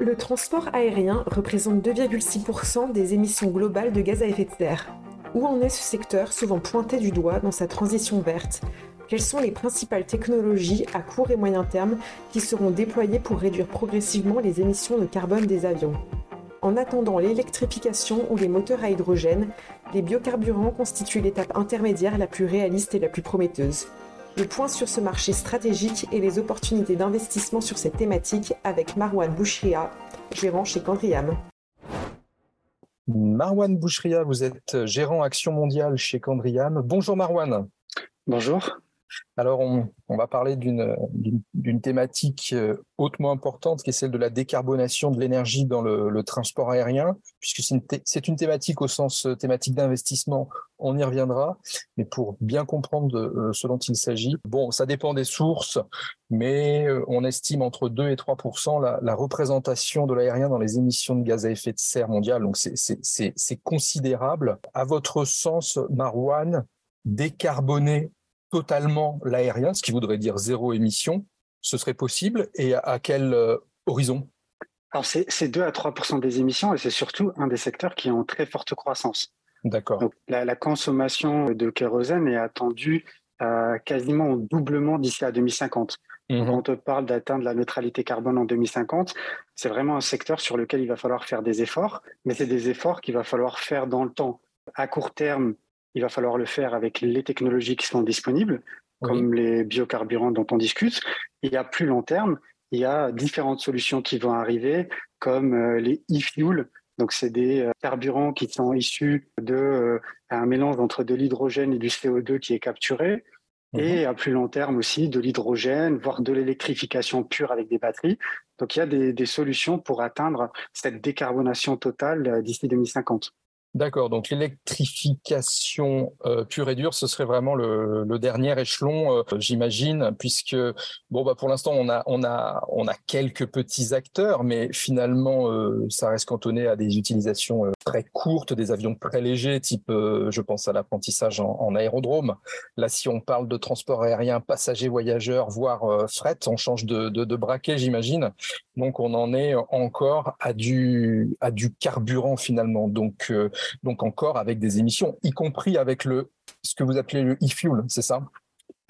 Le transport aérien représente 2,6% des émissions globales de gaz à effet de serre. Où en est ce secteur souvent pointé du doigt dans sa transition verte? Quelles sont les principales technologies à court et moyen terme qui seront déployées pour réduire progressivement les émissions de carbone des avions? En attendant l'électrification ou les moteurs à hydrogène, les biocarburants constituent l'étape intermédiaire la plus réaliste et la plus prometteuse. Le point sur ce marché stratégique et les opportunités d'investissement sur cette thématique avec Marwan Bouchria, gérant chez Candriam. Marwan Bouchria, vous êtes gérant Action Mondiale chez Candriam. Bonjour Marwan. Bonjour. Alors, on, va parler d'une thématique euh, hautement importante qui est celle de la décarbonation de l'énergie dans le, transport aérien, puisque c'est une, thématique au sens euh, thématique d'investissement, on y reviendra. Mais pour bien comprendre euh, ce dont il s'agit, bon, ça dépend des sources, mais on estime entre 2 et 3 la, la représentation de l'aérien dans les émissions de gaz à effet de serre mondiales. Donc, c'est considérable. À votre sens, Marwan, décarboner totalement l'aérien, ce qui voudrait dire zéro émission, ce serait possible et à, quel euh, horizon? Alors c'est 2 à 3% des émissions et c'est surtout un des secteurs qui est en très forte croissance. D'accord. La, la, consommation de kérosène est attendue à quasiment au doublement d'ici à 2050. Mhm. Quand on te parle d'atteindre la neutralité carbone en 2050, c'est vraiment un secteur sur lequel il va falloir faire des efforts, mais c'est des efforts qu'il va falloir faire dans le temps. À court terme, il va falloir le faire avec les technologies qui sont disponibles, comme les biocarburants dont on discute. Et à plus long terme, il y a différentes solutions qui vont arriver, comme euh, les e-fuels. Donc, c'est des euh, carburants qui sont issus de euh, un mélange entre de l'hydrogène et du CO2 qui est capturé. Mhm. Et à plus long terme aussi, de l'hydrogène, voire de l'électrification pure avec des batteries. Donc, il y a des, des solutions pour atteindre cette décarbonation totale d'ici 2050. D'accord, donc l'électrification euh, pure et dure, ce serait vraiment le, dernier échelon, euh, j'imagine, puisque bon bah pour l'instant on a on a on a quelques petits acteurs, mais finalement euh, ça reste cantonné à des utilisations très courtes, des avions très légers, type je pense à l'apprentissage en, aérodrome. Là, si on parle de transport aérien, passagers, voyageurs, voire fret, on change de, de, de braquet, j'imagine. Donc on en est encore à du à du carburant finalement. Donc donc encore avec des émissions, y compris avec le ce que vous appelez le e-fuel, c'est ça?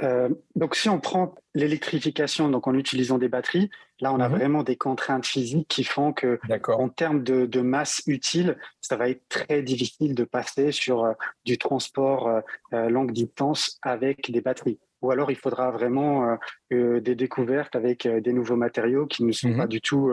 Euh, donc, si on prend l'électrification, donc en utilisant des batteries, là, on a mhm. vraiment des contraintes physiques qui font que, en termes de, masse utile, ça va être très difficile de passer sur euh, du transport euh, longue distance avec des batteries. Ou alors, il faudra vraiment des découvertes avec des nouveaux matériaux qui ne sont mhm. pas du tout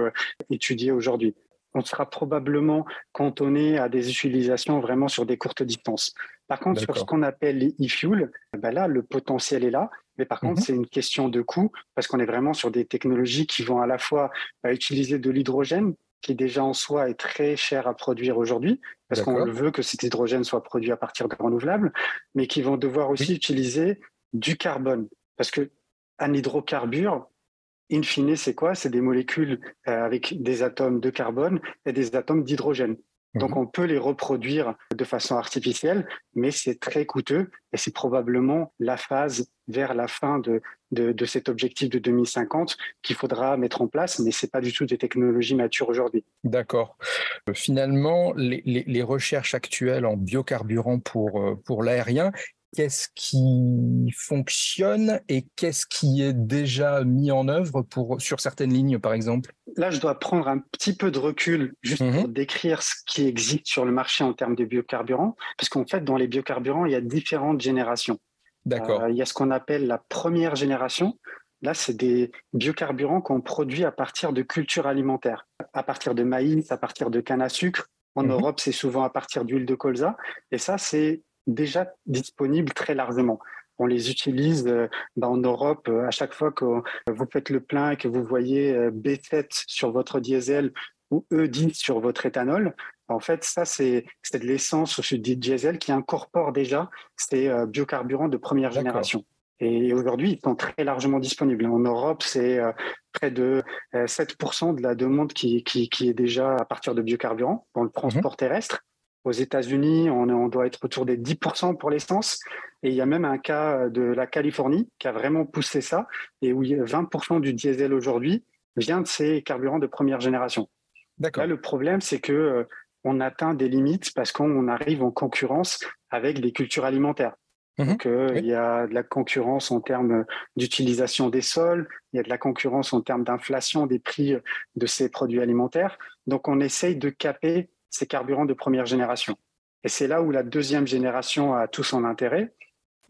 étudiés aujourd'hui on sera probablement cantonné à des utilisations vraiment sur des courtes distances. Par contre, sur ce qu'on appelle les e-fuels, ben là, le potentiel est là. Mais par contre, mhm. c'est une question de coût parce qu'on est vraiment sur des technologies qui vont à la fois bah, utiliser de l'hydrogène, qui déjà en soi est très cher à produire aujourd'hui, parce qu'on veut que cet hydrogène soit produit à partir de renouvelables, mais qui vont devoir aussi utiliser du carbone. Parce que un hydrocarbure, in fine, c'est quoi? C'est des molécules euh, avec des atomes de carbone et des atomes d'hydrogène. Donc mhm. on peut les reproduire de façon artificielle, mais c'est très coûteux et c'est probablement la phase vers la fin de, de, cet objectif de 2050 qu'il faudra mettre en place, mais ce n'est pas du tout des technologies matures aujourd'hui. D'accord. Euh, finalement, les, les, recherches actuelles en biocarburant pour, euh, pour l'aérien, qu'est-ce qui fonctionne et qu'est-ce qui est déjà mis en œuvre pour, sur certaines lignes, par exemple? Là, je dois prendre un petit peu de recul juste pour mhm. décrire ce qui existe sur le marché en termes de biocarburants, parce qu'en fait, dans les biocarburants, il y a différentes générations. D'accord. Euh, il y a ce qu'on appelle la première génération. Là, c'est des biocarburants qu'on produit à partir de cultures alimentaires, à partir de maïs, à partir de canne à sucre. En mhm. Europe, c'est souvent à partir d'huile de colza. Et ça, c'est déjà disponibles très largement. On les utilise euh, bah, en Europe euh, à chaque fois que vous faites le plein et que vous voyez euh, B7 sur votre diesel ou E10 sur votre éthanol. En fait, ça, c'est de l'essence au du diesel qui incorpore déjà ces biocarburants de première génération. Et aujourd'hui, ils sont très largement disponibles. En Europe, c'est près de 7% de la demande qui, qui, qui, est déjà à partir de biocarburants dans le transport mmh. terrestre. Aux États-Unis, on, doit être autour des 10% pour l'essence. Et il y a même un cas de la Californie qui a vraiment poussé ça et où 20% du diesel aujourd'hui vient de ces carburants de première génération. Là, le problème, c'est que on atteint des limites parce qu'on arrive en concurrence avec des cultures alimentaires. Mmh Donc, il y a de la concurrence en termes d'utilisation des sols, il y a de la concurrence en termes d'inflation des prix de ces produits alimentaires. Donc, on essaye de caper ces carburants de première génération. Et c'est là où la deuxième génération a tout son intérêt,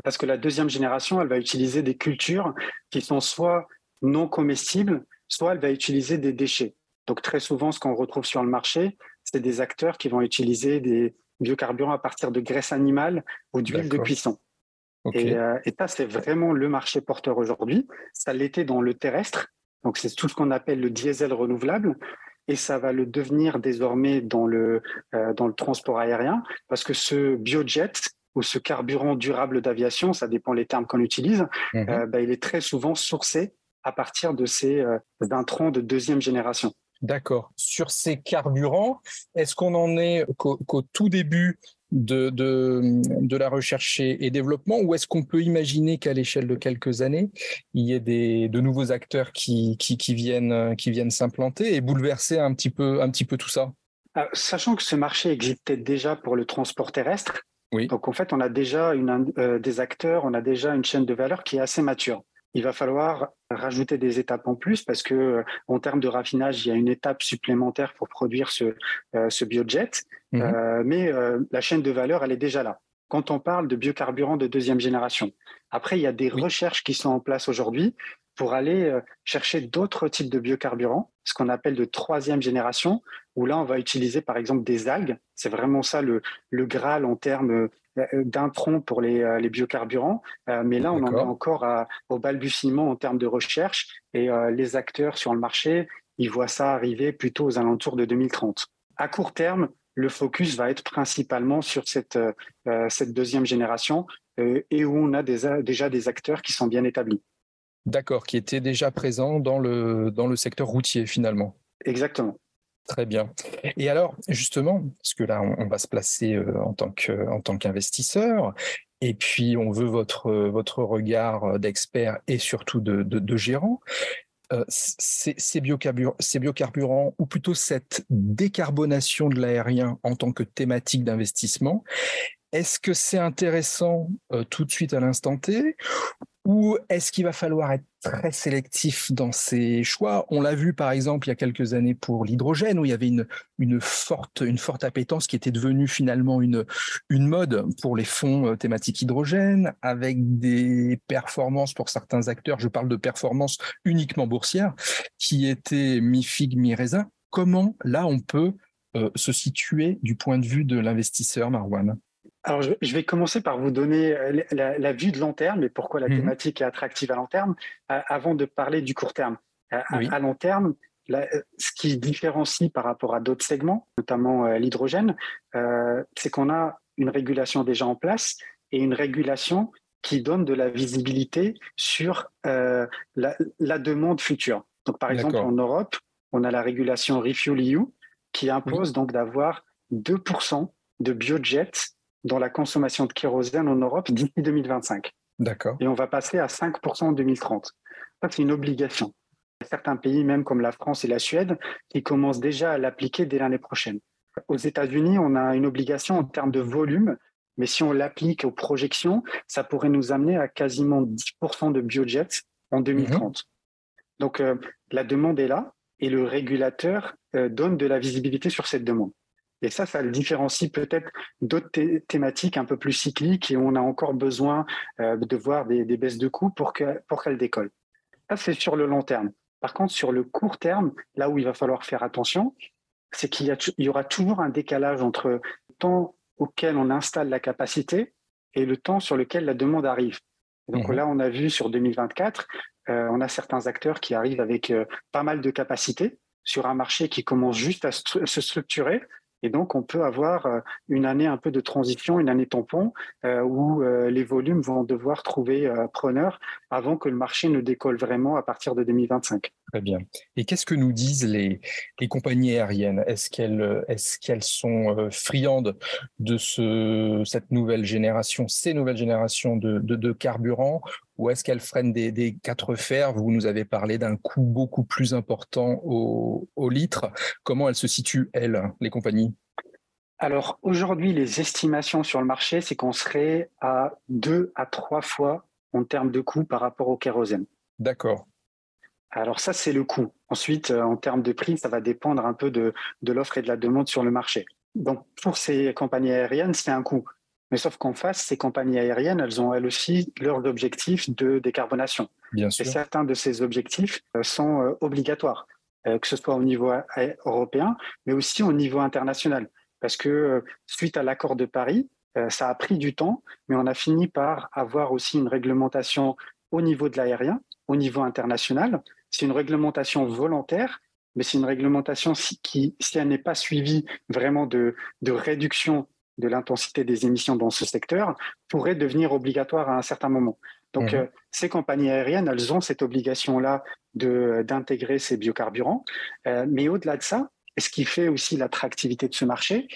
parce que la deuxième génération, elle va utiliser des cultures qui sont soit non comestibles, soit elle va utiliser des déchets. Donc très souvent, ce qu'on retrouve sur le marché, c'est des acteurs qui vont utiliser des biocarburants à partir de graisse animale ou d'huile de cuisson. Euh, et, ça, c'est vraiment le marché porteur aujourd'hui. Ça l'était dans le terrestre, donc c'est tout ce qu'on appelle le diesel renouvelable, et ça va le devenir désormais dans le, euh, dans le transport aérien, parce que ce biojet ou ce carburant durable d'aviation, ça dépend les termes qu'on utilise, euh, bah, il est très souvent sourcé à partir de ces intrants de deuxième génération. D'accord. Sur ces carburants, est-ce qu'on en est qu'au tout début de, de, la recherche et, développement ou est-ce qu'on peut imaginer qu'à l'échelle de quelques années, il y ait des, de nouveaux acteurs qui, qui, viennent, qui viennent s'implanter et bouleverser un petit peu, un petit peu tout ça? Ah, Sachant que ce marché existait déjà pour le transport terrestre, oui. donc en fait on a déjà une, euh, des acteurs, on a déjà une chaîne de valeur qui est assez mature il va falloir rajouter des étapes en plus parce que euh, en termes de raffinage, il y a une étape supplémentaire pour produire ce, euh, ce biojet. Mhm. Euh, mais la chaîne de valeur, elle est déjà là. Quand on parle de biocarburants de deuxième génération, après, il y a des recherches qui sont en place aujourd'hui pour aller chercher d'autres types de biocarburants, ce qu'on appelle de troisième génération, où là, on va utiliser par exemple des algues. C'est vraiment ça le, le Graal en termes euh, d'un tronc pour les, euh, les biocarburants, euh, mais là, on en est encore au balbutiement en termes de recherche et les acteurs sur le marché, ils voient ça arriver plutôt aux alentours de 2030. À court terme, le focus va être principalement sur cette, cette deuxième génération et où on a déjà des acteurs qui sont bien établis. D'accord, qui étaient déjà présents dans le, dans le secteur routier finalement. Exactement. Très bien. Et alors, justement, parce que là, on, va se placer euh, en tant en tant qu'investisseur, et puis on veut votre votre regard d'expert et surtout de, gérant. Euh, ces, ces, biocarburants, ou plutôt cette décarbonation de l'aérien en tant que thématique d'investissement, est-ce que c'est intéressant euh, tout de suite à l'instant T ou est-ce qu'il va falloir être très sélectif dans ses choix? On l'a vu par exemple il y a quelques années pour l'hydrogène, où il y avait une, forte, une forte appétence qui était devenue finalement une, une mode pour les fonds euh, thématiques hydrogène, avec des performances pour certains acteurs, je parle de performances uniquement boursières, qui étaient mi-figue, mi-raisin. Comment là on peut euh, se situer du point de vue de l'investisseur, Marwan? Alors, je vais commencer par vous donner euh, la, vue de long terme et pourquoi la mhm. thématique est attractive à long terme, euh, avant de parler du court terme. Euh, à, long terme, ce qui différencie par rapport à d'autres segments, notamment l'hydrogène, c'est qu'on a une régulation déjà en place et une régulation qui donne de la visibilité sur la, demande future. Donc, par exemple, en Europe, on a la régulation Refuel EU qui impose donc d'avoir 2% de biojets dans la consommation de kérosène en Europe d'ici 2025. D'accord. Et on va passer à 5% en 2030. Ça, c'est une obligation. Il y a certains pays, même comme la France et la Suède, qui commencent déjà à l'appliquer dès l'année prochaine. Aux États-Unis, on a une obligation en termes de volume, mais si on l'applique aux projections, ça pourrait nous amener à quasiment 10% de biojets en 2030. Mhm. Donc euh, la demande est là et le régulateur euh, donne de la visibilité sur cette demande. Et ça, ça le différencie peut-être d'autres thématiques un peu plus cycliques et où on a encore besoin euh, de voir des, baisses de coûts pour qu'elles pour décollent. Ça, c'est sur le long terme. Par contre, sur le court terme, là où il va falloir faire attention, c'est qu'il y, y, aura toujours un décalage entre le temps auquel on installe la capacité et le temps sur lequel la demande arrive. Donc mmh là, on a vu sur 2024, euh, on a certains acteurs qui arrivent avec euh, pas mal de capacités sur un marché qui commence juste à se structurer, et donc, on peut avoir euh, une année un peu de transition, une année tampon, euh, où euh, les volumes vont devoir trouver preneur avant que le marché ne décolle vraiment à partir de 2025. Très bien. Et qu'est-ce que nous disent les, les compagnies aériennes? Est-ce qu'elles est qu'elles sont euh, friandes de ce, cette nouvelle génération, ces nouvelles générations de, de, carburant? Ou est-ce qu'elles freinent des, des, quatre fers? Vous nous avez parlé d'un coût beaucoup plus important au, au litre. Comment elles se situent, elles, les compagnies? Alors aujourd'hui, les estimations sur le marché, c'est qu'on serait à deux à trois fois en termes de coût par rapport au kérosène. D'accord. Alors ça, c'est le coût. Ensuite, euh, en termes de prix, ça va dépendre un peu de, l'offre et de la demande sur le marché. Donc pour ces compagnies aériennes, c'est un coût. Mais sauf qu'en face, ces compagnies aériennes, elles ont elles aussi leurs objectifs de décarbonation. Bien sûr. Et certains de ces objectifs euh, sont euh, obligatoires, que ce soit au niveau européen, mais aussi au niveau international. Parce que suite à l'accord de Paris, ça a pris du temps, mais on a fini par avoir aussi une réglementation au niveau de l'aérien, au niveau international, c'est une réglementation volontaire, mais c'est une réglementation qui, si elle n'est pas suivie vraiment de, réduction de l'intensité des émissions dans ce secteur, pourrait devenir obligatoire à un certain moment. Donc, mmh. euh, ces compagnies aériennes, elles ont cette obligation-là d'intégrer ces biocarburants. Euh, mais au-delà de ça, ce qui fait aussi l'attractivité de ce marché,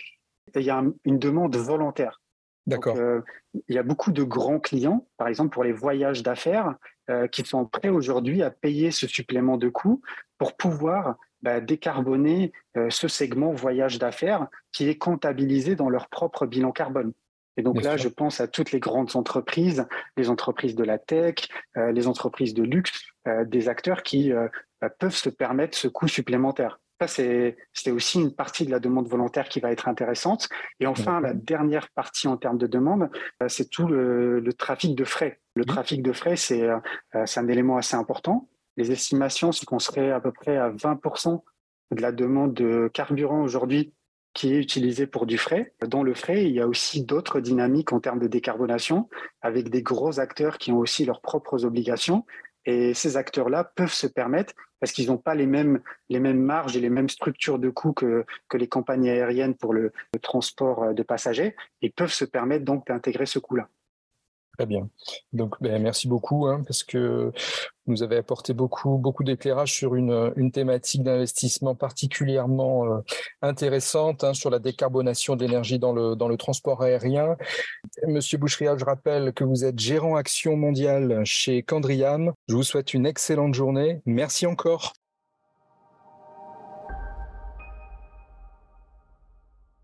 il y a une demande volontaire. D'accord. Euh, il y a beaucoup de grands clients, par exemple pour les voyages d'affaires, euh, qui sont prêts aujourd'hui à payer ce supplément de coût pour pouvoir bah, décarboner euh, ce segment voyage d'affaires qui est comptabilisé dans leur propre bilan carbone. Et donc là, je pense à toutes les grandes entreprises, les entreprises de la tech, les entreprises de luxe, des acteurs qui bah, peuvent se permettre ce coût supplémentaire. Ça, c'est aussi une partie de la demande volontaire qui va être intéressante. Et enfin, la dernière partie en termes de demande, euh, c'est tout le, trafic de frais. Le trafic de frais, euh, c'est un élément assez important. Les estimations, c'est qu'on serait à peu près à 20% de la demande de carburant aujourd'hui qui est utilisée pour du frais. Dans le frais, il y a aussi d'autres dynamiques en termes de décarbonation, avec des gros acteurs qui ont aussi leurs propres obligations. Et ces acteurs-là peuvent se permettre, parce qu'ils n'ont pas les mêmes, les mêmes marges et les mêmes structures de coûts que, que les compagnies aériennes pour le, transport de passagers, ils peuvent se permettre donc d'intégrer ce coût-là. Très bien. Donc, ben, merci beaucoup, hein, parce que vous nous avez apporté beaucoup, beaucoup d'éclairage sur une, une thématique d'investissement particulièrement euh, intéressante hein, sur la décarbonation de l'énergie dans le, dans le transport aérien. Monsieur Boucheria, je rappelle que vous êtes gérant action mondiale chez Candriam. Je vous souhaite une excellente journée. Merci encore.